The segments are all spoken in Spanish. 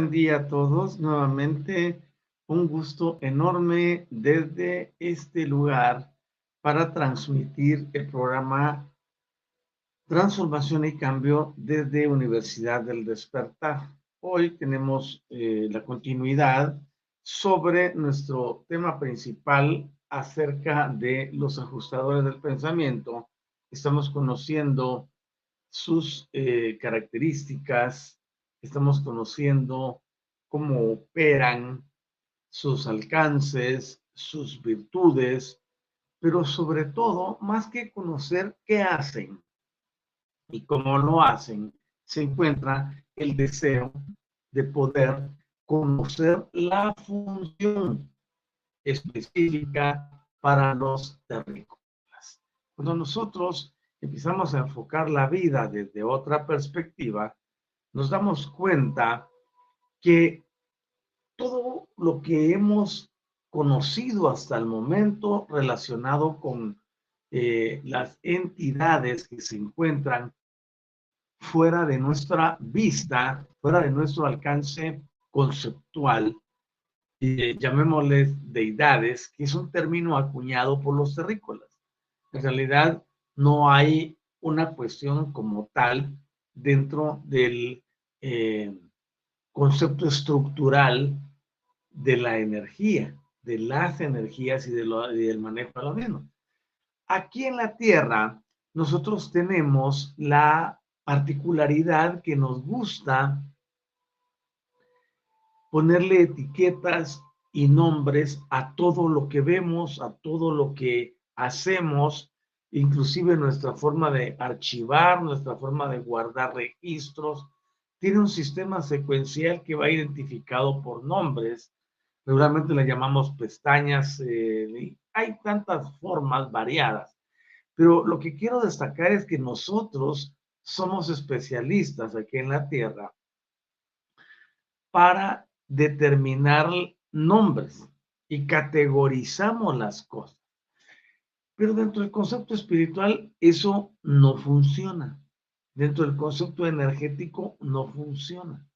Buen día a todos. Nuevamente, un gusto enorme desde este lugar para transmitir el programa Transformación y cambio desde Universidad del Despertar. Hoy tenemos eh, la continuidad sobre nuestro tema principal acerca de los ajustadores del pensamiento. Estamos conociendo sus eh, características, estamos conociendo cómo operan, sus alcances, sus virtudes, pero sobre todo, más que conocer qué hacen, y como lo hacen, se encuentra el deseo de poder conocer la función específica para los terrícolas. Cuando nosotros empezamos a enfocar la vida desde otra perspectiva, nos damos cuenta que todo lo que hemos conocido hasta el momento relacionado con eh, las entidades que se encuentran fuera de nuestra vista, fuera de nuestro alcance conceptual, eh, llamémosles deidades, que es un término acuñado por los terrícolas. En realidad no hay una cuestión como tal dentro del eh, concepto estructural de la energía, de las energías y, de y del manejo de lo mismo. Aquí en la Tierra, nosotros tenemos la particularidad que nos gusta ponerle etiquetas y nombres a todo lo que vemos, a todo lo que hacemos, inclusive nuestra forma de archivar, nuestra forma de guardar registros. Tiene un sistema secuencial que va identificado por nombres. Regularmente le llamamos pestañas. Eh, hay tantas formas variadas. Pero lo que quiero destacar es que nosotros somos especialistas aquí en la Tierra para determinar nombres y categorizamos las cosas. Pero dentro del concepto espiritual eso no funciona. Dentro del concepto energético no funciona.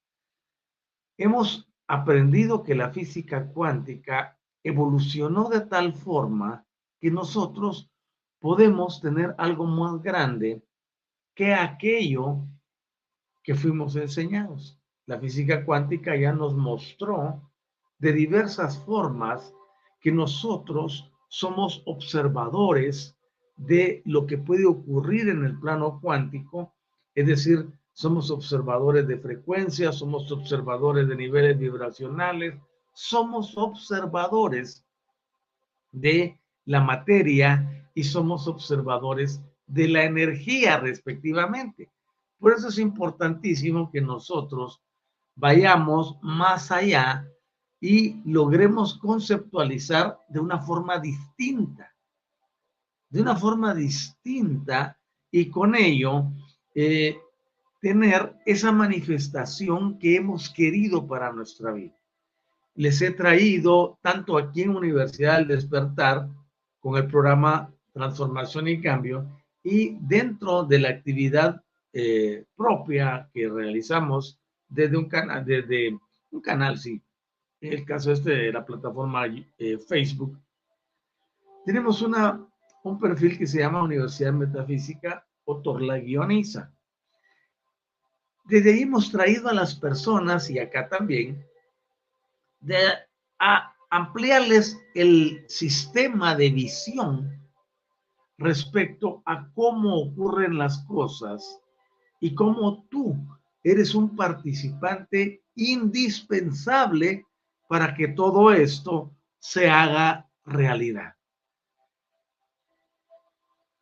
Hemos aprendido que la física cuántica evolucionó de tal forma que nosotros podemos tener algo más grande que aquello que fuimos enseñados. La física cuántica ya nos mostró de diversas formas que nosotros somos observadores de lo que puede ocurrir en el plano cuántico, es decir, somos observadores de frecuencias, somos observadores de niveles vibracionales, somos observadores de la materia y somos observadores de la energía respectivamente. Por eso es importantísimo que nosotros vayamos más allá y logremos conceptualizar de una forma distinta, de una forma distinta y con ello eh, tener esa manifestación que hemos querido para nuestra vida. Les he traído tanto aquí en Universidad del Despertar con el programa Transformación y Cambio y dentro de la actividad eh, propia que realizamos desde un canal, desde un canal, sí, en el caso este de la plataforma eh, Facebook, tenemos una, un perfil que se llama Universidad Metafísica Otorla Guioniza. Desde ahí hemos traído a las personas, y acá también, de, a ampliarles el sistema de visión respecto a cómo ocurren las cosas y cómo tú eres un participante indispensable para que todo esto se haga realidad.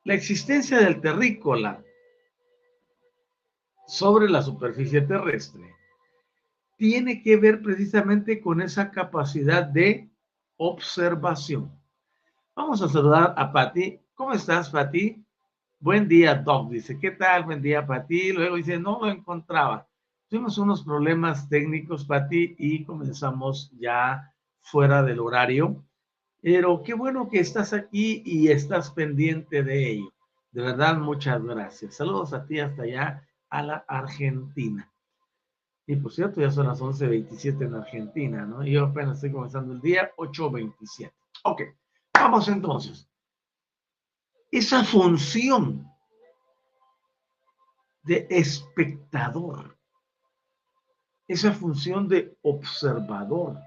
La existencia del terrícola sobre la superficie terrestre tiene que ver precisamente con esa capacidad de observación. Vamos a saludar a Patti. ¿Cómo estás, Patti? Buen día, Doc. Dice, ¿qué tal? Buen día, Pati. Luego dice, no lo encontraba. Tuvimos unos problemas técnicos, Pati, y comenzamos ya fuera del horario. Pero qué bueno que estás aquí y estás pendiente de ello. De verdad, muchas gracias. Saludos a ti hasta allá, a la Argentina. Y por cierto, ya son las 11.27 en Argentina, ¿no? Yo apenas estoy comenzando el día 8.27. Ok, vamos entonces esa función de espectador, esa función de observador,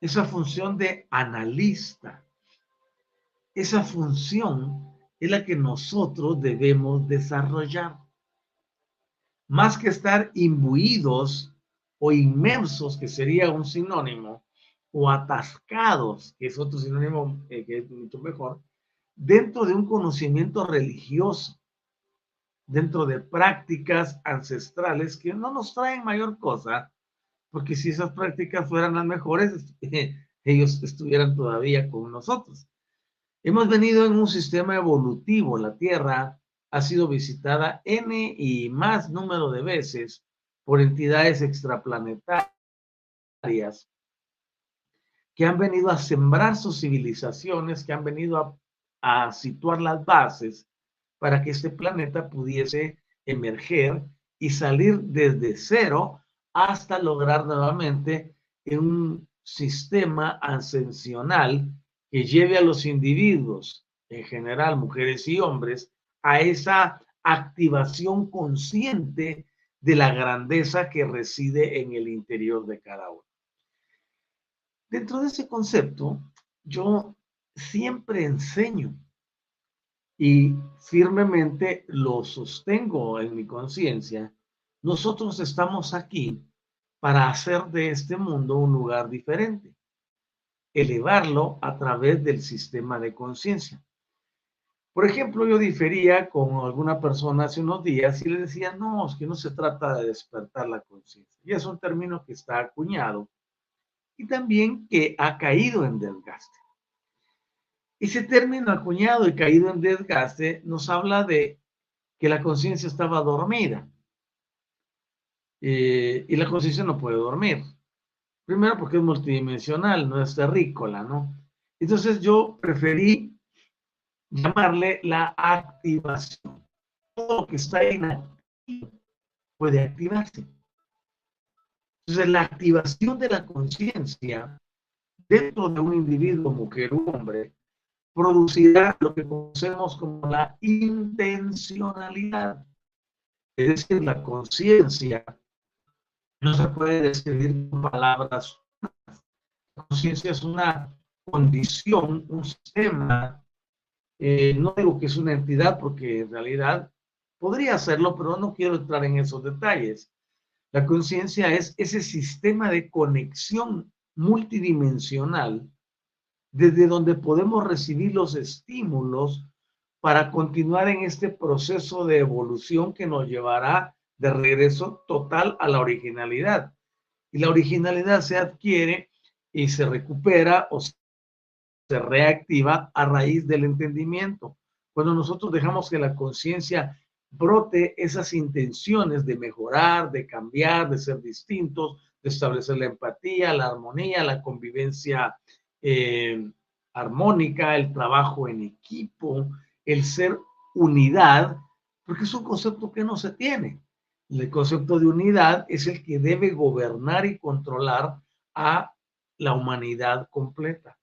esa función de analista, esa función es la que nosotros debemos desarrollar. Más que estar imbuidos o inmersos, que sería un sinónimo, o atascados, que es otro sinónimo eh, que es mucho mejor, dentro de un conocimiento religioso, dentro de prácticas ancestrales que no nos traen mayor cosa, porque si esas prácticas fueran las mejores, ellos estuvieran todavía con nosotros. Hemos venido en un sistema evolutivo, la Tierra ha sido visitada N y más número de veces por entidades extraplanetarias que han venido a sembrar sus civilizaciones, que han venido a a situar las bases para que este planeta pudiese emerger y salir desde cero hasta lograr nuevamente un sistema ascensional que lleve a los individuos, en general mujeres y hombres, a esa activación consciente de la grandeza que reside en el interior de cada uno. Dentro de ese concepto, yo siempre enseño y firmemente lo sostengo en mi conciencia, nosotros estamos aquí para hacer de este mundo un lugar diferente, elevarlo a través del sistema de conciencia. Por ejemplo, yo difería con alguna persona hace unos días y le decía, no, es que no se trata de despertar la conciencia. Y es un término que está acuñado y también que ha caído en desgaste. Ese término acuñado y caído en desgaste nos habla de que la conciencia estaba dormida. Eh, y la conciencia no puede dormir. Primero porque es multidimensional, no es terrícola, ¿no? Entonces yo preferí llamarle la activación. Todo lo que está inactivo puede activarse. Entonces la activación de la conciencia dentro de un individuo, mujer o hombre, producirá lo que conocemos como la intencionalidad. Es decir, la conciencia no se puede describir con palabras. La conciencia es una condición, un sistema. Eh, no digo que es una entidad porque en realidad podría serlo, pero no quiero entrar en esos detalles. La conciencia es ese sistema de conexión multidimensional desde donde podemos recibir los estímulos para continuar en este proceso de evolución que nos llevará de regreso total a la originalidad. Y la originalidad se adquiere y se recupera o se reactiva a raíz del entendimiento. Cuando nosotros dejamos que la conciencia brote esas intenciones de mejorar, de cambiar, de ser distintos, de establecer la empatía, la armonía, la convivencia eh, armónica, el trabajo en equipo, el ser unidad, porque es un concepto que no se tiene. El concepto de unidad es el que debe gobernar y controlar a la humanidad completa.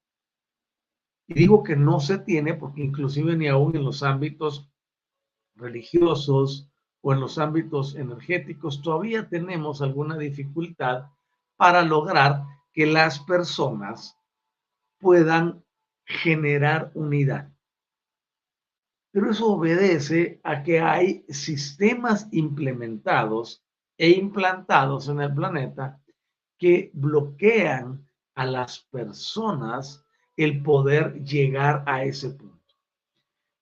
Y digo que no se tiene porque inclusive ni aún en los ámbitos religiosos o en los ámbitos energéticos todavía tenemos alguna dificultad para lograr que las personas puedan generar unidad. Pero eso obedece a que hay sistemas implementados e implantados en el planeta que bloquean a las personas el poder llegar a ese punto.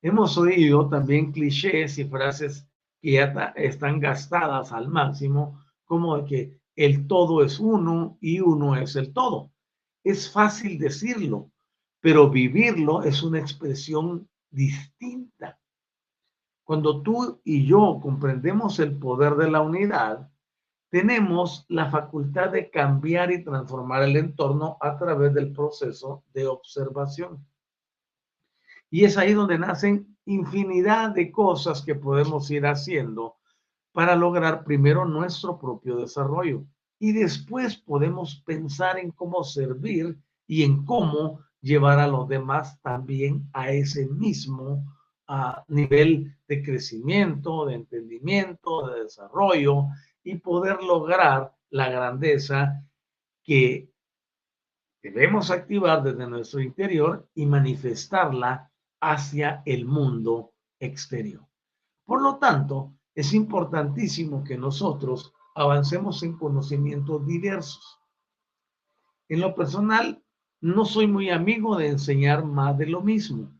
Hemos oído también clichés y frases que ya están gastadas al máximo, como que el todo es uno y uno es el todo. Es fácil decirlo, pero vivirlo es una expresión distinta. Cuando tú y yo comprendemos el poder de la unidad, tenemos la facultad de cambiar y transformar el entorno a través del proceso de observación. Y es ahí donde nacen infinidad de cosas que podemos ir haciendo para lograr primero nuestro propio desarrollo y después podemos pensar en cómo servir y en cómo llevar a los demás también a ese mismo nivel de crecimiento, de entendimiento, de desarrollo y poder lograr la grandeza que debemos activar desde nuestro interior y manifestarla hacia el mundo exterior. Por lo tanto, es importantísimo que nosotros avancemos en conocimientos diversos. En lo personal, no soy muy amigo de enseñar más de lo mismo.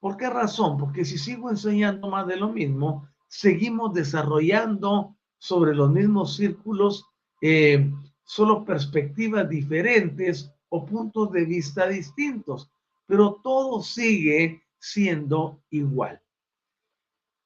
¿Por qué razón? Porque si sigo enseñando más de lo mismo, seguimos desarrollando sobre los mismos círculos eh, solo perspectivas diferentes o puntos de vista distintos, pero todo sigue siendo igual.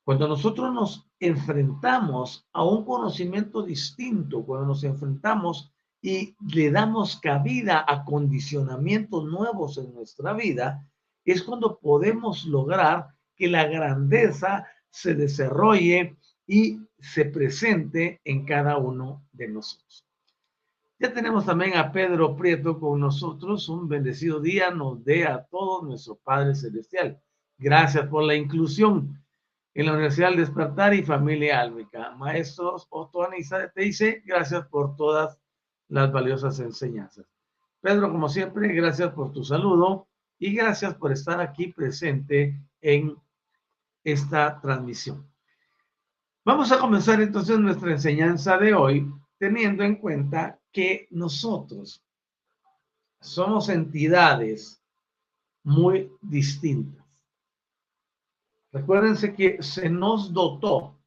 Cuando nosotros nos enfrentamos a un conocimiento distinto, cuando nos enfrentamos y le damos cabida a condicionamientos nuevos en nuestra vida, es cuando podemos lograr que la grandeza se desarrolle y se presente en cada uno de nosotros. Ya tenemos también a Pedro Prieto con nosotros. Un bendecido día nos dé a todos nuestro Padre Celestial. Gracias por la inclusión en la Universidad del Despertar y Familia Álmica. Maestros Otto te dice gracias por todas las valiosas enseñanzas. Pedro, como siempre, gracias por tu saludo y gracias por estar aquí presente en esta transmisión. Vamos a comenzar entonces nuestra enseñanza de hoy teniendo en cuenta que nosotros somos entidades muy distintas. Recuérdense que se nos dotó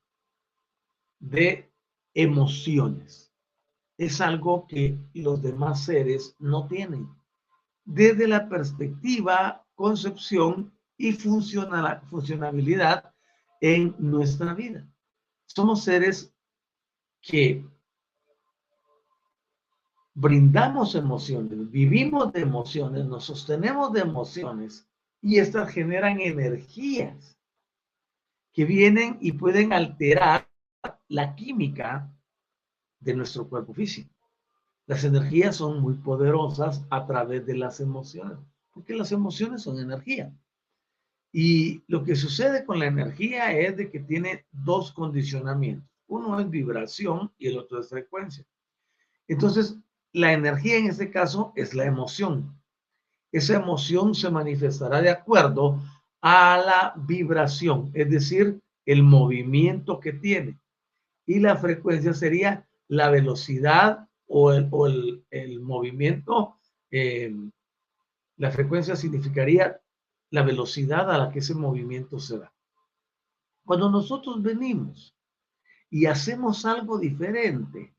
de emociones es algo que los demás seres no tienen. Desde la perspectiva, concepción y funcionabilidad en nuestra vida. Somos seres que brindamos emociones, vivimos de emociones, nos sostenemos de emociones y estas generan energías que vienen y pueden alterar la química de nuestro cuerpo físico. Las energías son muy poderosas a través de las emociones, porque las emociones son energía. Y lo que sucede con la energía es de que tiene dos condicionamientos. Uno es vibración y el otro es frecuencia. Entonces, la energía en este caso es la emoción. Esa emoción se manifestará de acuerdo a la vibración, es decir, el movimiento que tiene. Y la frecuencia sería la velocidad o el, movimiento eh, la frecuencia significaría la velocidad a la que ese movimiento se da. Cuando nosotros venimos y hacemos algo diferente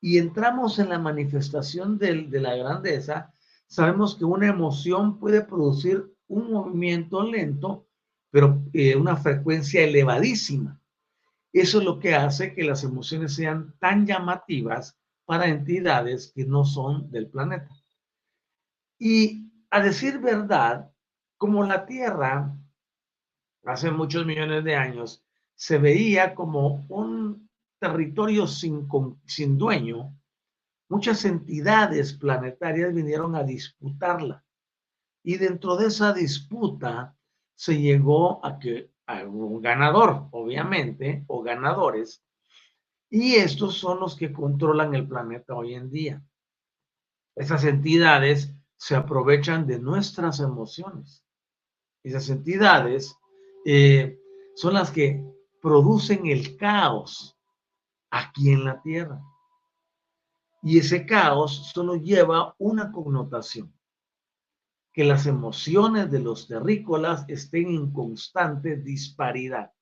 y entramos en la manifestación de, la grandeza, sabemos que una emoción puede producir un movimiento lento, pero eh, una frecuencia elevadísima. Eso es lo que hace que las emociones sean tan llamativas para entidades que no son del planeta. Y a decir verdad, como la Tierra hace muchos millones de años se veía como un territorio sin, sin dueño, muchas entidades planetarias vinieron a disputarla. Y dentro de esa disputa se llegó a que a un ganador, obviamente, o ganadores, y estos son los que controlan el planeta hoy en día. Esas entidades se aprovechan de nuestras emociones. Esas entidades eh, son las que producen el caos aquí en la tierra. Y ese caos solo lleva una connotación, que las emociones de los terrícolas estén en constante disparidad.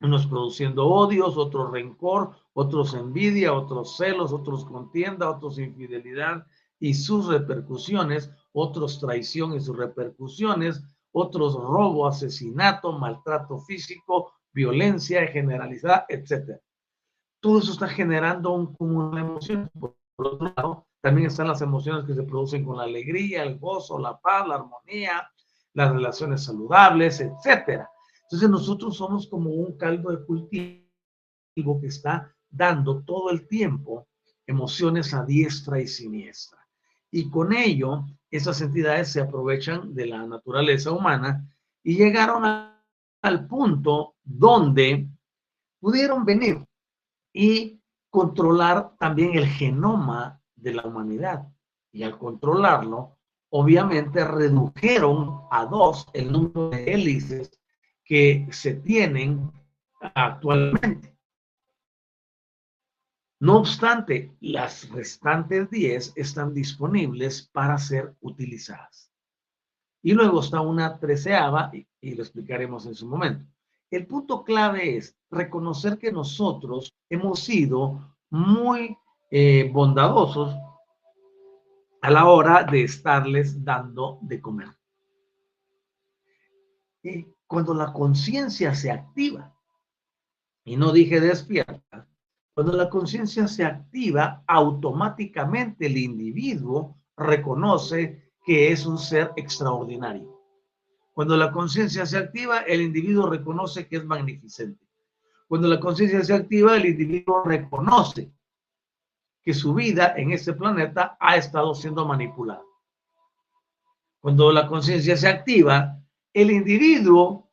Unos produciendo odios, otros rencor, otros envidia, otros celos, otros contienda, otros infidelidad y sus repercusiones, otros traición y sus repercusiones, otros robo, asesinato, maltrato físico, violencia generalizada, etc. Todo eso está generando un cúmulo de emociones. Por otro lado, también están las emociones que se producen con la alegría, el gozo, la paz, la armonía, las relaciones saludables, etc. Entonces nosotros somos como un caldo de cultivo que está dando todo el tiempo emociones a diestra y siniestra. Y con ello esas entidades se aprovechan de la naturaleza humana y llegaron al punto donde pudieron venir y controlar también el genoma de la humanidad. Y al controlarlo, obviamente redujeron a dos el número de hélices que se tienen actualmente. No obstante, las restantes 10 están disponibles para ser utilizadas. Y luego está una treceava, y, lo explicaremos en su momento. El punto clave es reconocer que nosotros hemos sido muy eh, bondadosos a la hora de estarles dando de comer. Y cuando la conciencia se activa, y no dije despierta, cuando la conciencia se activa, automáticamente el individuo reconoce que es un ser extraordinario. Cuando la conciencia se activa, el individuo reconoce que es magnificente. Cuando la conciencia se activa, el individuo reconoce que su vida en este planeta ha estado siendo manipulada. Cuando la conciencia se activa, el individuo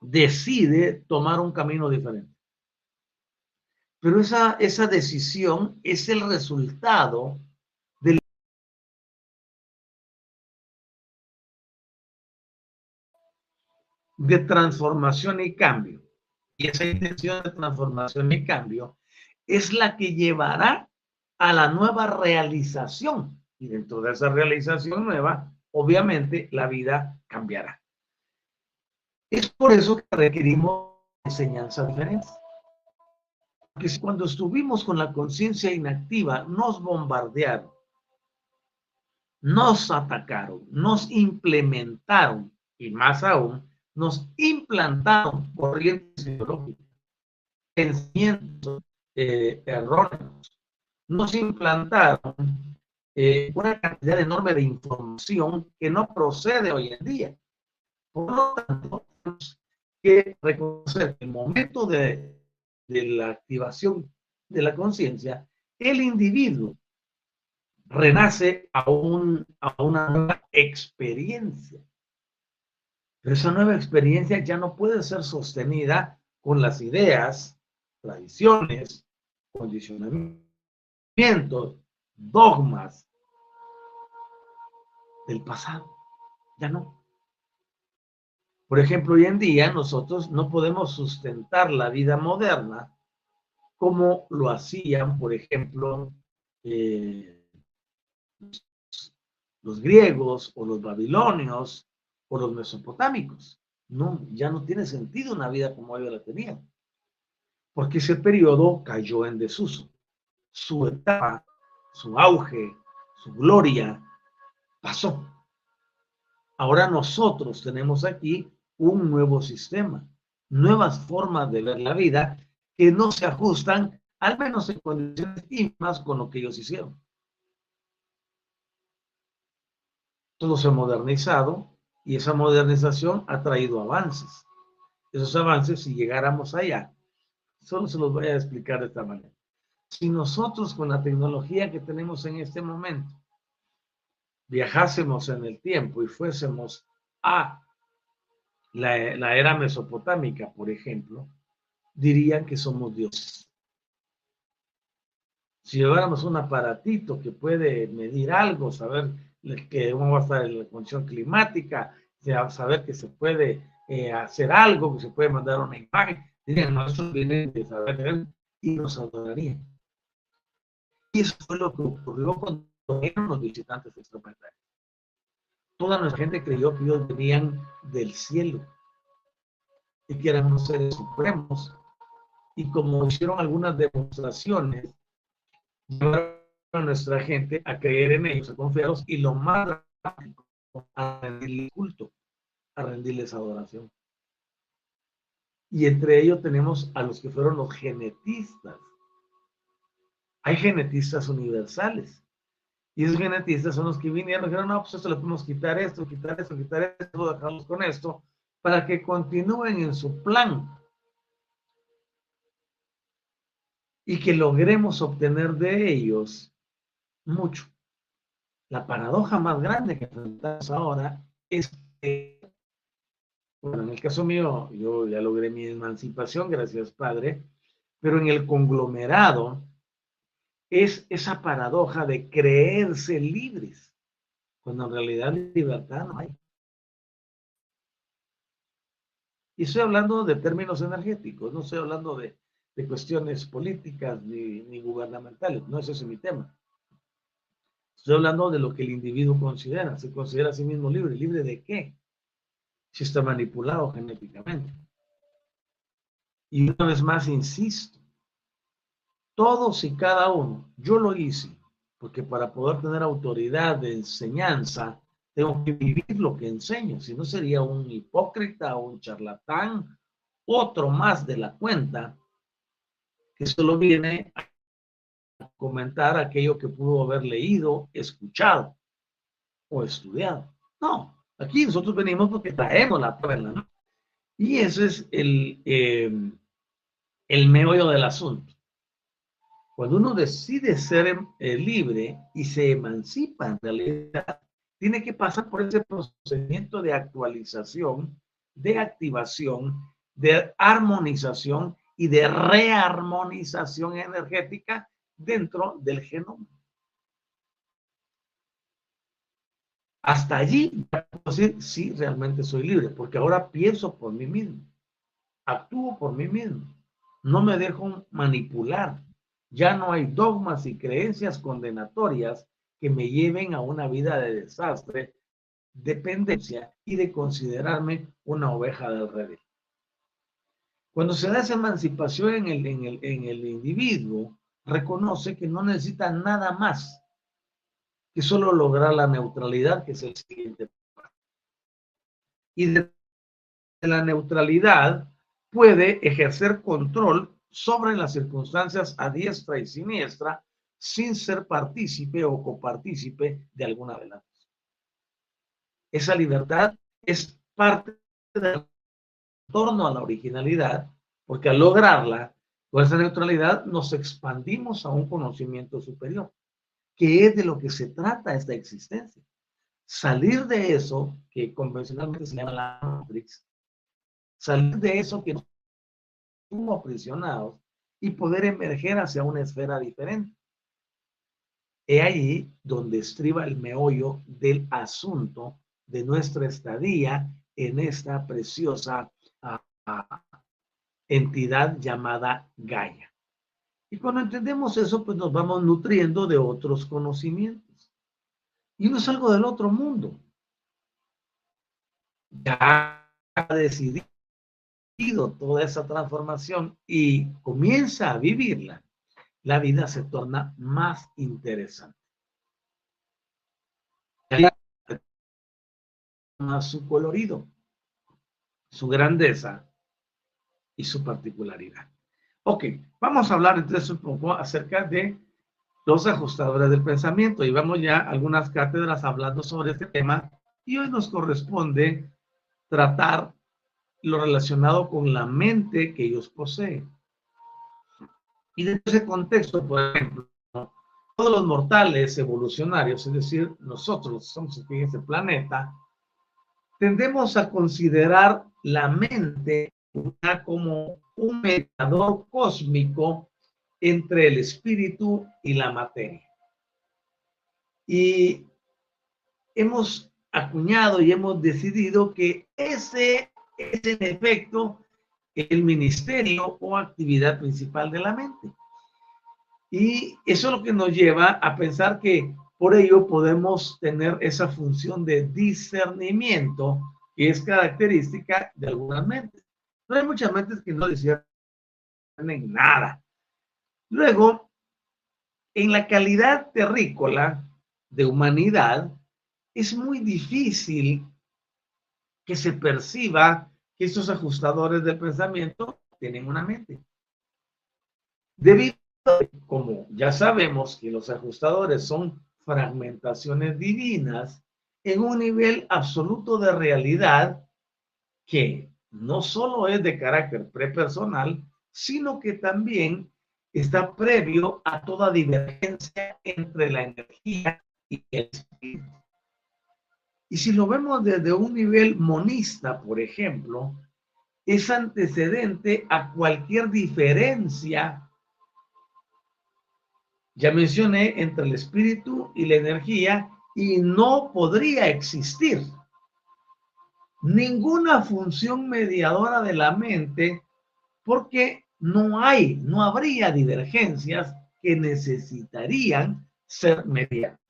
decide tomar un camino diferente. Pero esa, esa decisión es el resultado del de transformación y cambio. Y esa intención de transformación y cambio es la que llevará a la nueva realización. Y dentro de esa realización nueva, obviamente, la vida cambiará. Es por eso que requerimos enseñanzas diferentes que cuando estuvimos con la conciencia inactiva, nos bombardearon, nos atacaron, nos implementaron y más aún, nos implantaron corrientes ideológicas, pensamientos eh, erróneos, nos implantaron eh, una cantidad enorme de información que no procede hoy en día. Por lo tanto, tenemos que reconocer que el momento de la activación de la conciencia, el individuo renace a, a una nueva experiencia. Pero esa nueva experiencia ya no puede ser sostenida con las ideas, tradiciones, condicionamientos, dogmas del pasado. Ya no. Por ejemplo, hoy en día nosotros no podemos sustentar la vida moderna como lo hacían, por ejemplo, eh, los griegos o los babilonios o los mesopotámicos. No, ya no tiene sentido una vida como ellos la tenían, porque ese periodo cayó en desuso. Su etapa, su auge, su gloria pasó. Ahora nosotros tenemos aquí un nuevo sistema, nuevas formas de ver la vida que no se ajustan, al menos en condiciones íntimas, con lo que ellos hicieron. Todo se ha modernizado y esa modernización ha traído avances. Esos avances, si llegáramos allá, solo se los voy a explicar de esta manera. Si nosotros con la tecnología que tenemos en este momento viajásemos en el tiempo y fuésemos a la, era mesopotámica, por ejemplo, dirían que somos dioses. Si lleváramos un aparatito que puede medir algo, saber que cómo va a estar la condición climática, saber que se puede eh, hacer algo, que se puede mandar una imagen, dirían, no, eso viene de y nos adorarían. Y eso fue lo que ocurrió cuando eran los visitantes extraplanetas. Toda nuestra gente creyó que ellos venían del cielo y que eran unos seres supremos. Y como hicieron algunas demostraciones, llevaron a nuestra gente a creer en ellos, a confiarlos y lo más rápido, a rendirles culto, a rendirles adoración. Y entre ellos tenemos a los que fueron los genetistas. Hay genetistas universales y esos genetistas son los que vinieron y dijeron, no, pues esto le podemos quitar esto, quitar esto, quitar esto, dejarlos con esto, para que continúen en su plan. Y que logremos obtener de ellos mucho. La paradoja más grande que enfrentamos ahora es que, bueno, en el caso mío, yo ya logré mi emancipación, gracias Padre, pero en el conglomerado, es esa paradoja de creerse libres, cuando en realidad libertad no hay. Y estoy hablando de términos energéticos, no estoy hablando de, cuestiones políticas ni, ni, gubernamentales, no ese es mi tema. Estoy hablando de lo que el individuo considera, se considera a sí mismo libre. ¿Libre de qué? Si está manipulado genéticamente. Y una vez más, insisto, todos y cada uno. Yo lo hice, porque para poder tener autoridad de enseñanza, tengo que vivir lo que enseño, si no sería un hipócrita un charlatán, otro más de la cuenta, que solo viene a comentar aquello que pudo haber leído, escuchado o estudiado. No, aquí nosotros venimos porque traemos la prueba, ¿no? Y ese es el, eh, el meollo del asunto. Cuando uno decide ser eh, libre y se emancipa en realidad, tiene que pasar por ese procedimiento de actualización, de activación, de armonización y de rearmonización energética dentro del genoma. Hasta allí decir, sí, realmente soy libre, porque ahora pienso por mí mismo, actúo por mí mismo, no me dejo manipular, ya no hay dogmas y creencias condenatorias que me lleven a una vida de desastre, dependencia y de considerarme una oveja del rey. Cuando se da esa emancipación en el, en el, en el individuo, reconoce que no necesita nada más que solo lograr la neutralidad, que es el siguiente. Y de la neutralidad puede ejercer control sobre las circunstancias a diestra y siniestra sin ser partícipe o copartícipe de alguna de las. Esa libertad es parte del torno a la originalidad, porque al lograrla, con esa neutralidad, nos expandimos a un conocimiento superior, que es de lo que se trata esta existencia. Salir de eso, que convencionalmente se llama la Matrix, salir de eso que nos como aprisionados y poder emerger hacia una esfera diferente. He ahí donde estriba el meollo del asunto de nuestra estadía en esta preciosa ah, entidad llamada Gaia. Y cuando entendemos eso, pues nos vamos nutriendo de otros conocimientos. Y no es algo del otro mundo. Ya ha decidido toda esa transformación y comienza a vivirla, la vida se torna más interesante. Más su colorido, su grandeza y su particularidad. Ok, vamos a hablar entonces un poco acerca de los ajustadores del pensamiento. Y vamos ya a algunas cátedras hablando sobre este tema. Y hoy nos corresponde tratar lo relacionado con la mente que ellos poseen. Y en ese contexto, por ejemplo, todos los mortales evolucionarios, es decir, nosotros somos aquí en este planeta, tendemos a considerar la mente como un mediador cósmico entre el espíritu y la materia. Y hemos acuñado y hemos decidido que ese es en efecto el ministerio o actividad principal de la mente. Y eso es lo que nos lleva a pensar que por ello podemos tener esa función de discernimiento que es característica de algunas mentes. Pero hay muchas mentes que no disciernen nada. Luego, en la calidad terrícola de humanidad, es muy difícil que se perciba que estos ajustadores del pensamiento tienen una mente. Debido a, como ya sabemos que los ajustadores son fragmentaciones divinas en un nivel absoluto de realidad que no solo es de carácter prepersonal, sino que también está previo a toda divergencia entre la energía y el espíritu. Y si lo vemos desde un nivel monista, por ejemplo, es antecedente a cualquier diferencia, ya mencioné, entre el espíritu y la energía, y no podría existir ninguna función mediadora de la mente porque no hay, no habría divergencias que necesitarían ser mediadas.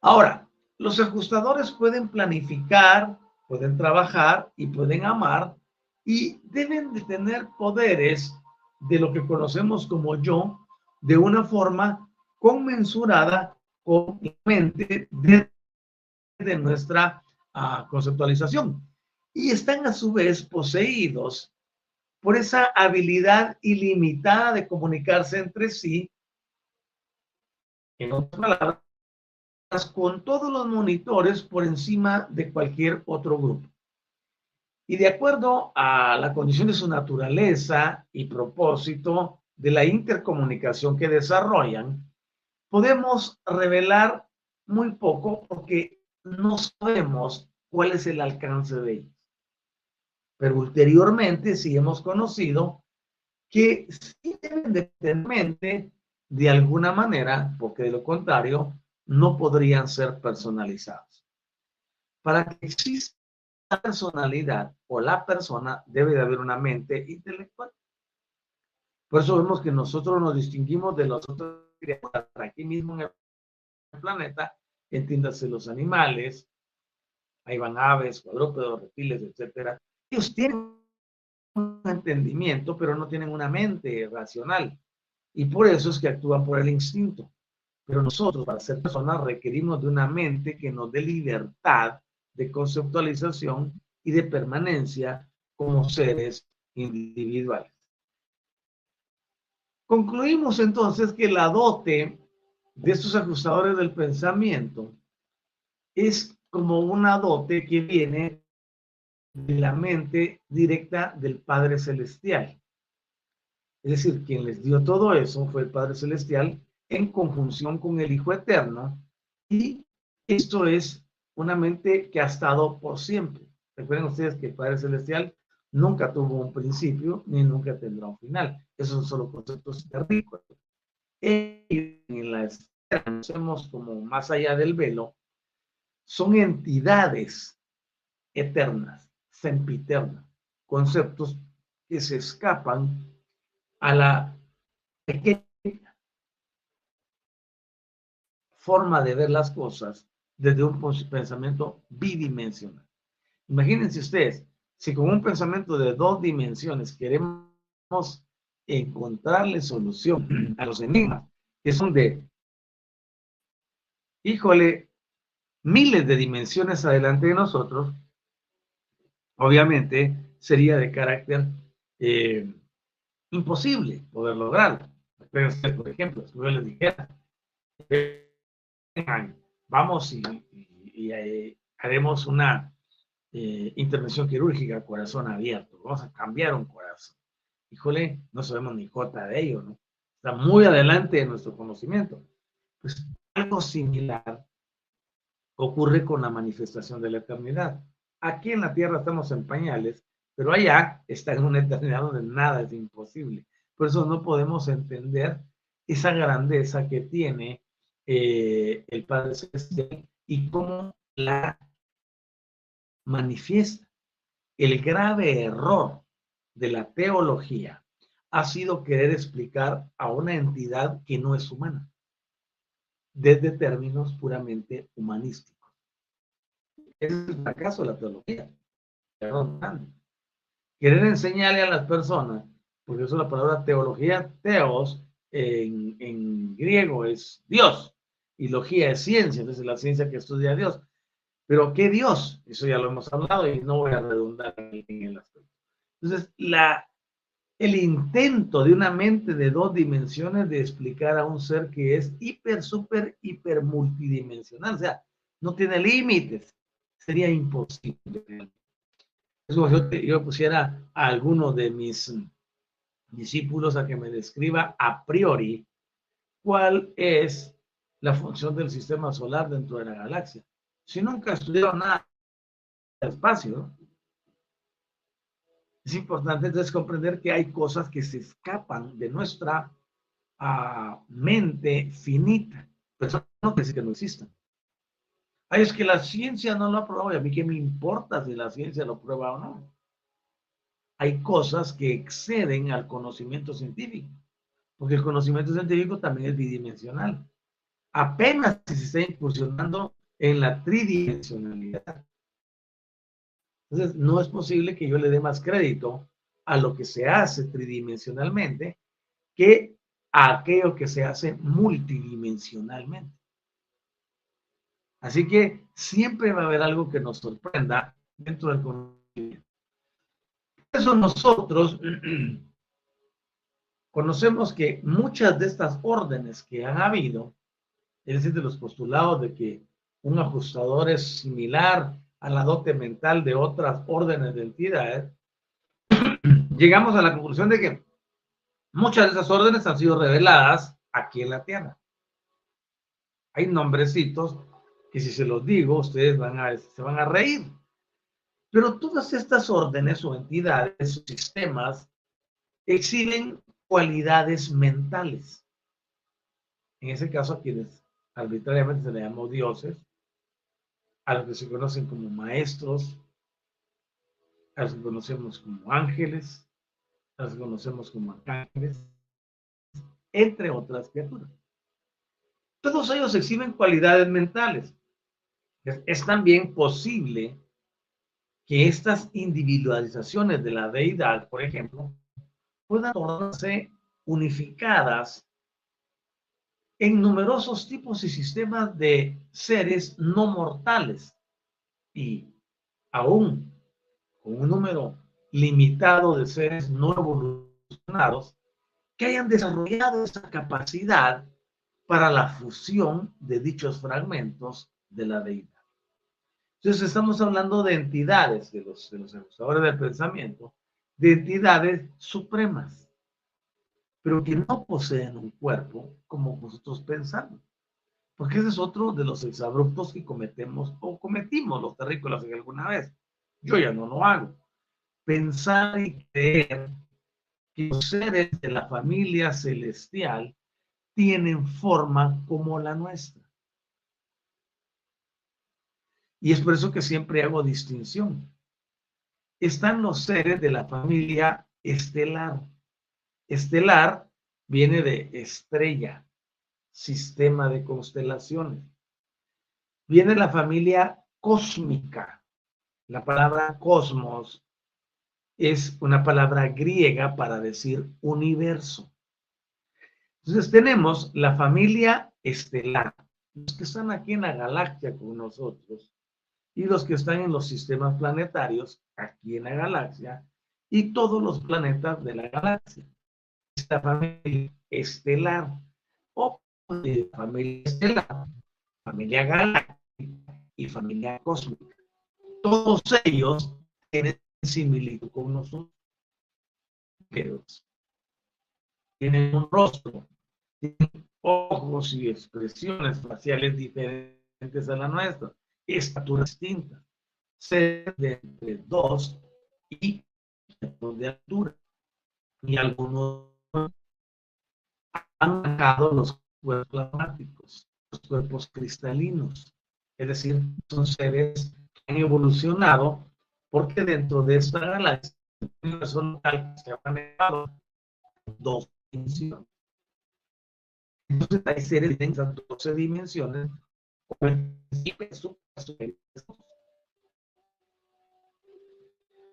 Ahora, los ajustadores pueden planificar, pueden trabajar y pueden amar y deben de tener poderes de lo que conocemos como yo de una forma conmensurada con la mente de, nuestra conceptualización. Y están a su vez poseídos por esa habilidad ilimitada de comunicarse entre sí. En otras palabras, con todos los monitores por encima de cualquier otro grupo. Y de acuerdo a la condición de su naturaleza y propósito de la intercomunicación que desarrollan, podemos revelar muy poco porque no sabemos cuál es el alcance de ellos. Pero ulteriormente sí hemos conocido que sí deben de alguna manera, porque de lo contrario, no podrían ser personalizados. Para que exista la personalidad o la persona, debe de haber una mente intelectual. Por eso vemos que nosotros nos distinguimos de los otros criaturas aquí mismo en el planeta, entiéndase los animales, ahí van aves, cuadrúpedos, reptiles, etcétera. Ellos tienen un entendimiento, pero no tienen una mente racional. Y por eso es que actúan por el instinto. Pero nosotros, para ser personas, requerimos de una mente que nos dé libertad de conceptualización y de permanencia como seres individuales. Concluimos entonces que la dote de estos ajustadores del pensamiento es como una dote que viene de la mente directa del Padre Celestial. Es decir, quien les dio todo eso fue el Padre Celestial en conjunción con el Hijo Eterno y esto es una mente que ha estado por siempre. Recuerden ustedes que el Padre Celestial nunca tuvo un principio ni nunca tendrá un final. Esos son solo conceptos terrícolas. En la esfera, conocemos como más allá del velo, son entidades eternas, sempiternas, conceptos que se escapan a la forma de ver las cosas desde un pensamiento bidimensional. Imagínense ustedes, si con un pensamiento de dos dimensiones queremos encontrarle solución a los enigmas, que son de, híjole, miles de dimensiones adelante de nosotros, obviamente sería de carácter eh, imposible poder lograrlo. Por ejemplo, si yo les dijera, vamos y, eh, haremos una eh, intervención quirúrgica, corazón abierto, vamos a cambiar un corazón. Híjole, no sabemos ni jota de ello, ¿no? Está muy adelante de nuestro conocimiento. Pues algo similar ocurre con la manifestación de la eternidad. Aquí en la tierra estamos en pañales, pero allá está en una eternidad donde nada es imposible. Por eso no podemos entender esa grandeza que tiene eh, el Padre Celestial y cómo la manifiesta. El grave error de la teología ha sido querer explicar a una entidad que no es humana, desde términos puramente humanísticos. Es el fracaso de la teología. Querer enseñarle a las personas, porque eso es la palabra teología, teos, en, en griego es Dios y logía es ciencia, entonces la ciencia que estudia a Dios. Pero ¿qué Dios? Eso ya lo hemos hablado y no voy a redundar en el aspecto. Entonces, la, el intento de una mente de dos dimensiones de explicar a un ser que es hiper, super, hiper multidimensional, o sea, no tiene límites, sería imposible. Es como yo, yo pusiera a alguno de mis discípulos a que me describa a priori cuál es la función del sistema solar dentro de la galaxia. Si nunca estudiaron nada del espacio, es importante entonces comprender que hay cosas que se escapan de nuestra ah, mente finita, pero eso no quiere decir que no existan. Ay, es que la ciencia no lo ha probado y a mí qué me importa si la ciencia lo prueba o no. Hay cosas que exceden al conocimiento científico, porque el conocimiento científico también es bidimensional apenas se está incursionando en la tridimensionalidad. Entonces, no es posible que yo le dé más crédito a lo que se hace tridimensionalmente que a aquello que se hace multidimensionalmente. Así que siempre va a haber algo que nos sorprenda dentro del conocimiento. Por eso nosotros conocemos que muchas de estas órdenes que han habido es decir, de los postulados de que un ajustador es similar a la dote mental de otras órdenes de entidades, llegamos a la conclusión de que muchas de esas órdenes han sido reveladas aquí en la Tierra. Hay nombrecitos que si se los digo, ustedes van a, se van a reír. Pero todas estas órdenes o entidades o sistemas exhiben cualidades mentales. En ese caso, a quienes arbitrariamente se le llamó dioses, a los que se conocen como maestros, a los que conocemos como ángeles, a los que conocemos como arcángeles, entre otras criaturas. Todos ellos exhiben cualidades mentales. Es, también posible que estas individualizaciones de la deidad, por ejemplo, puedan tornarse unificadas en numerosos tipos y sistemas de seres no mortales y aún con un número limitado de seres no evolucionados que hayan desarrollado esa capacidad para la fusión de dichos fragmentos de la deidad. Entonces estamos hablando de entidades, de los, de los del pensamiento, de entidades supremas pero que no poseen un cuerpo como nosotros pensamos. Porque ese es otro de los exabruptos que cometemos o cometimos los terrícolas en alguna vez. Yo ya no lo hago. Pensar y creer que los seres de la familia celestial tienen forma como la nuestra. Y es por eso que siempre hago distinción. Están los seres de la familia estelar Estelar viene de estrella, sistema de constelaciones. Viene la familia cósmica. La palabra cosmos es una palabra griega para decir universo. Entonces tenemos la familia estelar, los que están aquí en la galaxia con nosotros y los que están en los sistemas planetarios aquí en la galaxia y todos los planetas de la galaxia. Esta familia estelar o familia estelar, familia galáctica y familia cósmica. Todos ellos tienen similitud con nosotros, tienen un rostro, tienen ojos y expresiones faciales diferentes a la nuestra, estaturas distintas, ser de entre dos y de altura. Y algunos han marcado los cuerpos plasmáticos, los cuerpos cristalinos, es decir, son seres que han evolucionado porque dentro de esta galaxia son local se han manejado dos dimensiones. Entonces hay seres que tienen 12 dimensiones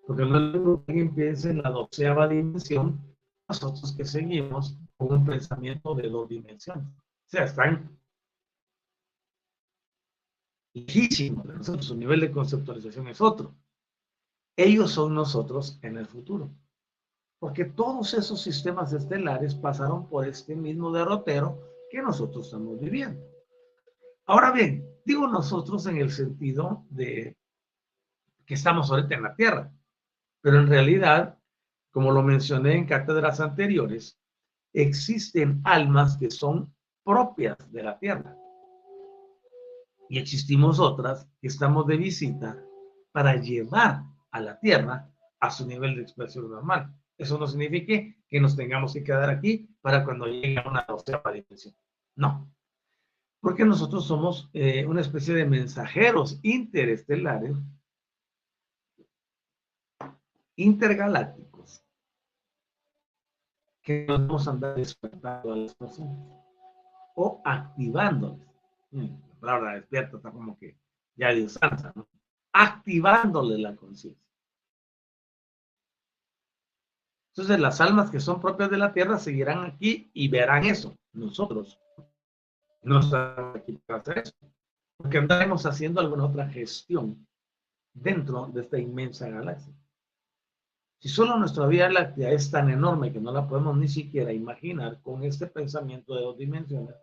porque no es lo que piense en la doceava dimensión, nosotros que seguimos con un pensamiento de dos dimensiones. O sea, están lejísimos de nosotros, su nivel de conceptualización es otro. Ellos son nosotros en el futuro. Porque todos esos sistemas estelares pasaron por este mismo derrotero que nosotros estamos viviendo. Ahora bien, digo nosotros en el sentido de que estamos ahorita en la Tierra, pero en realidad, como lo mencioné en cátedras anteriores, existen almas que son propias de la Tierra. Y existimos otras que estamos de visita para llevar a la Tierra a su nivel de expresión normal. Eso no significa que nos tengamos que quedar aquí para cuando llegue una doceava dimensión. No. Porque nosotros somos eh, una especie de mensajeros interestelares, intergalácticos, que nos vamos a andar despertando a las personas o activándoles. Mm, la palabra despierta está como que ya Dios santa, ¿no? Activándole la conciencia. Entonces las almas que son propias de la tierra seguirán aquí y verán eso. Nosotros no estamos aquí para hacer eso, porque andaremos haciendo alguna otra gestión dentro de esta inmensa galaxia. Si solo nuestra Vía Láctea es tan enorme que no la podemos ni siquiera imaginar con este pensamiento de dos dimensiones,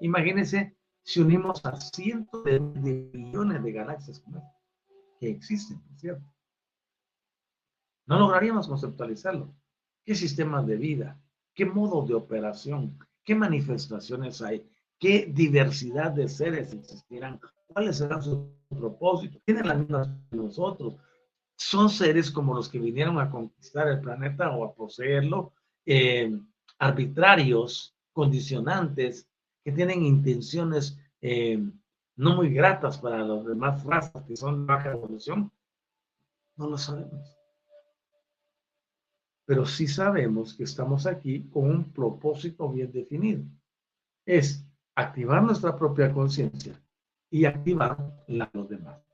imagínense si unimos a cientos de millones de galaxias que existen, ¿cierto? No lograríamos conceptualizarlo qué sistemas de vida, qué modos de operación, qué manifestaciones hay, qué diversidad de seres existirán, cuáles serán sus propósitos, tienen las mismas que nosotros. Son seres como los que vinieron a conquistar el planeta o a poseerlo, eh, arbitrarios, condicionantes, que tienen intenciones eh, no muy gratas para las demás razas que son de baja evolución. No lo sabemos pero sí sabemos que estamos aquí con un propósito bien definido. Es activar nuestra propia conciencia y activar la de los demás.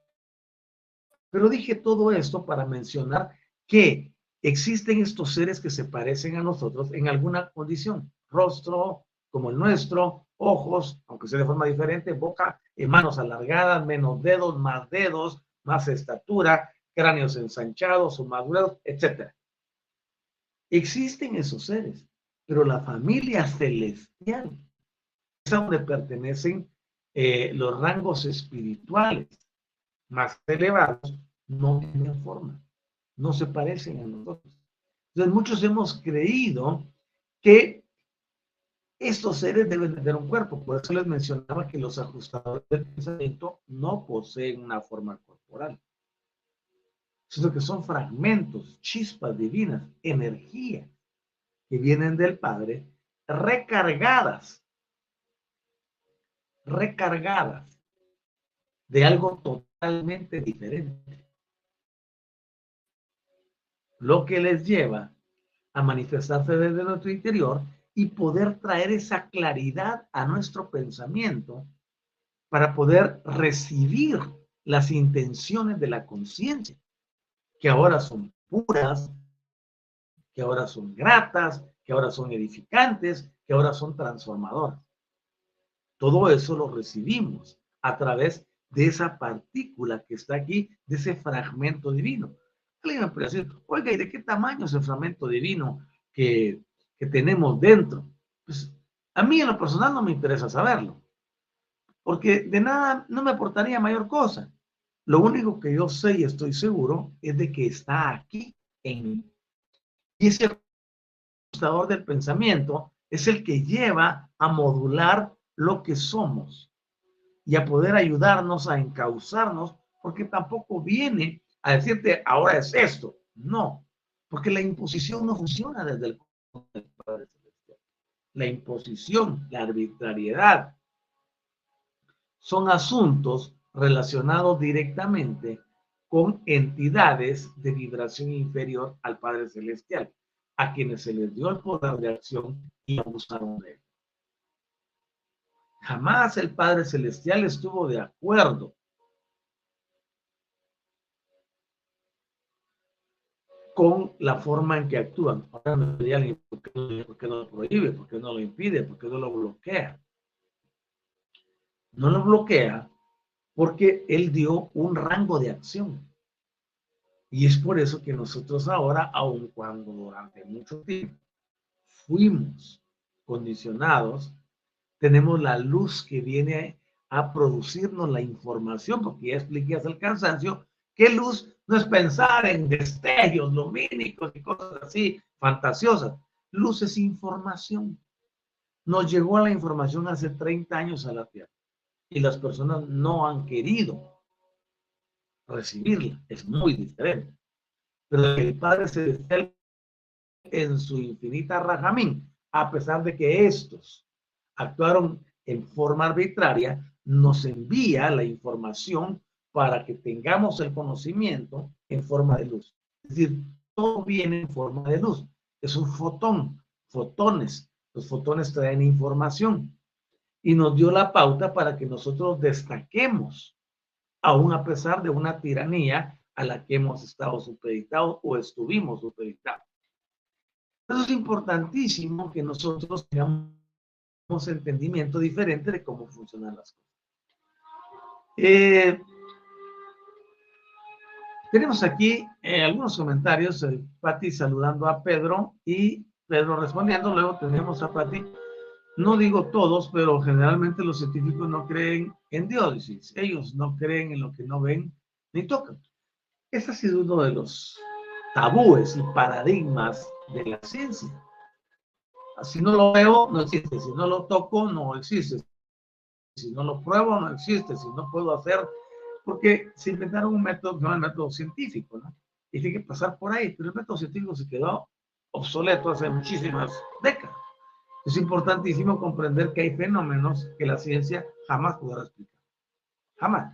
Pero dije todo esto para mencionar que existen estos seres que se parecen a nosotros en alguna condición. Rostro como el nuestro, ojos, aunque sea de forma diferente, boca, eh, manos alargadas, menos dedos, más dedos, más estatura, cráneos ensanchados o madurados, etc. Existen esos seres, pero la familia celestial es a donde pertenecen eh, los rangos espirituales más elevados, no tienen forma, no se parecen a nosotros. Entonces muchos hemos creído que estos seres deben tener un cuerpo, por eso les mencionaba que los ajustadores del pensamiento no poseen una forma corporal sino que son fragmentos, chispas divinas, energía que vienen del Padre, recargadas, recargadas de algo totalmente diferente. Lo que les lleva a manifestarse desde nuestro interior y poder traer esa claridad a nuestro pensamiento para poder recibir las intenciones de la conciencia, que ahora son puras, que ahora son gratas, que ahora son edificantes, que ahora son transformadoras. Todo eso lo recibimos a través de esa partícula que está aquí, de ese fragmento divino. Alguien me oiga, ¿y de qué tamaño es el fragmento divino que, que tenemos dentro? Pues a mí en lo personal no me interesa saberlo, porque de nada no me aportaría mayor cosa. Lo único que yo sé y estoy seguro es de que está aquí en mí. Y ese ajustador del pensamiento es el que lleva a modular lo que somos y a poder ayudarnos a encauzarnos, porque tampoco viene a decirte, ahora es esto. No, porque la imposición no funciona desde el Padre Celestial. La imposición, la arbitrariedad, son asuntos relacionados directamente con entidades de vibración inferior al Padre Celestial, a quienes se les dio el poder de acción y abusaron de él. Jamás el Padre Celestial estuvo de acuerdo con la forma en que actúan. Ahora me diría alguien, ¿por qué, no, lo prohíbe? ¿Por qué no lo impide? ¿Por qué no lo bloquea? No lo bloquea porque Él dio un rango de acción. Y es por eso que nosotros ahora, aun cuando durante mucho tiempo fuimos condicionados, tenemos la luz que viene a producirnos la información, porque ya expliqué hasta el cansancio, que luz no es pensar en destellos lumínicos y cosas así fantasiosas. Luz es información. Nos llegó la información hace 30 años a la Tierra y las personas no han querido recibirla. Es muy diferente. Pero el Padre Celestial, en su infinita rajamín, a pesar de que estos actuaron en forma arbitraria, nos envía la información para que tengamos el conocimiento en forma de luz. Es decir, todo viene en forma de luz. Es un fotón, fotones. Los fotones traen información. Y nos dio la pauta para que nosotros destaquemos aún a pesar de una tiranía a la que hemos estado supeditados o estuvimos supeditados. Eso es importantísimo que nosotros tengamos entendimiento diferente de cómo funcionan las cosas. Eh, tenemos aquí eh, algunos comentarios, eh, Pati saludando a Pedro y Pedro respondiendo, luego tenemos a Pati no digo todos, pero generalmente los científicos no creen en Dios. Ellos no creen en lo que no ven ni tocan. Ese ha sido uno de los tabúes y paradigmas de la ciencia. Si no lo veo, no existe. Si no lo toco, no existe. Si no lo pruebo, no existe. Si no puedo hacer, porque se inventaron un método que no es el método científico, ¿no? Y tiene que pasar por ahí. Pero el método científico se quedó obsoleto hace muchísimas décadas. Es importantísimo comprender que hay fenómenos que la ciencia jamás podrá explicar. Jamás.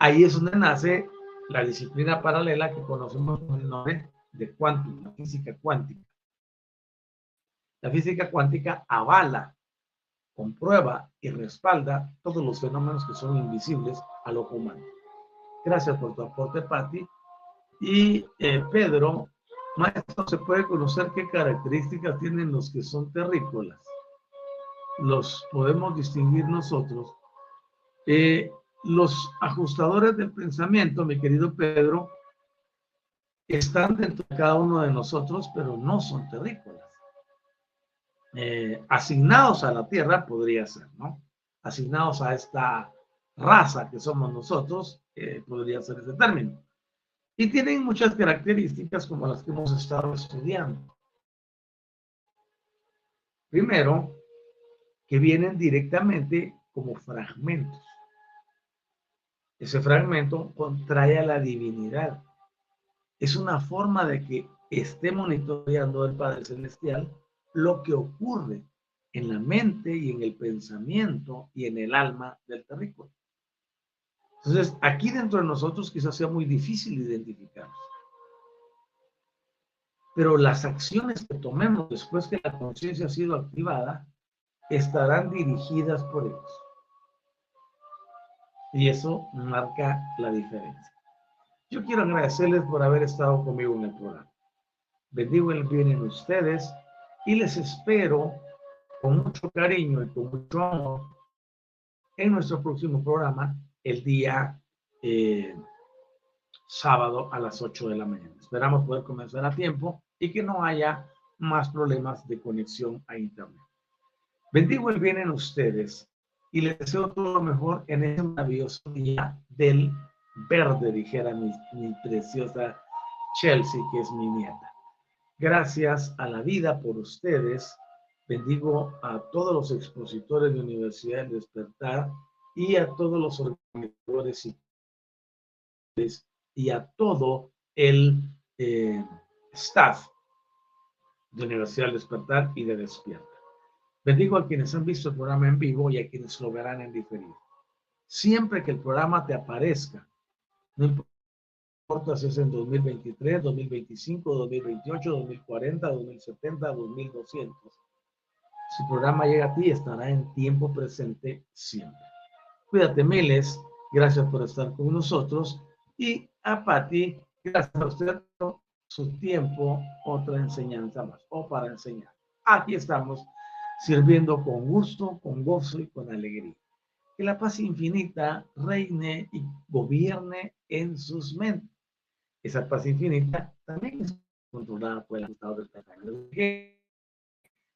Ahí es donde nace la disciplina paralela que conocemos con el nombre de cuántica, física cuántica. La física cuántica avala, comprueba y respalda todos los fenómenos que son invisibles al ojo humano. Gracias por tu aporte, Patti. Y eh, Pedro Maestro, ¿se puede conocer qué características tienen los que son terrícolas? Los podemos distinguir nosotros. Eh, los ajustadores del pensamiento, mi querido Pedro, están dentro de cada uno de nosotros, pero no son terrícolas. Eh, asignados a la tierra podría ser, ¿no? Asignados a esta raza que somos nosotros, eh, podría ser ese término y tienen muchas características como las que hemos estado estudiando. Primero, que vienen directamente como fragmentos. Ese fragmento contrae a la divinidad. Es una forma de que esté monitoreando el Padre Celestial lo que ocurre en la mente y en el pensamiento y en el alma del terrícola. Entonces, aquí dentro de nosotros quizás sea muy difícil identificarlos. pero las acciones que tomemos después que la conciencia ha sido activada estarán dirigidas por ellos. Y eso marca la diferencia. Yo quiero agradecerles por haber estado conmigo en el programa. Bendigo el bien en ustedes y les espero con mucho cariño y con mucho amor en nuestro próximo programa el día eh, sábado a las 8 de la mañana. Esperamos poder comenzar a tiempo y que no haya más problemas de conexión a Internet. Bendigo el bien en ustedes y les deseo todo lo mejor en este maravilloso día del verde, dijera mi, mi preciosa Chelsea, que es mi nieta. Gracias a la vida por ustedes. Bendigo a todos los expositores de Universidad del Despertar y a todos los organizadores y, a todo el eh, staff de Universidad del Despertar y de Despierta. Bendigo a quienes han visto el programa en vivo y a quienes lo verán en diferido. Siempre que el programa te aparezca, no importa si es en 2023, 2025, 2028, 2040, 2070, 2200. Si el programa llega a ti, estará en tiempo presente siempre. Cuídate, Miles. Gracias por estar con nosotros. Y a Patti, gracias a usted por su tiempo, otra enseñanza más, o para enseñar. Aquí estamos sirviendo con gusto, con gozo y con alegría. Que la paz infinita reine y gobierne en sus mentes. Esa paz infinita también es controlada por el estado del pensamiento.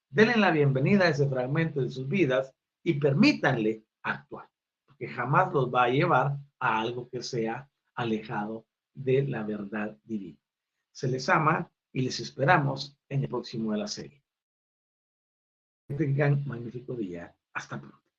Denle la bienvenida a ese fragmento de sus vidas y permítanle actuar, porque jamás los va a llevar a algo que sea alejado de la verdad divina. Se les ama y les esperamos en el próximo de la serie. Que tengan magnífico día. Hasta pronto.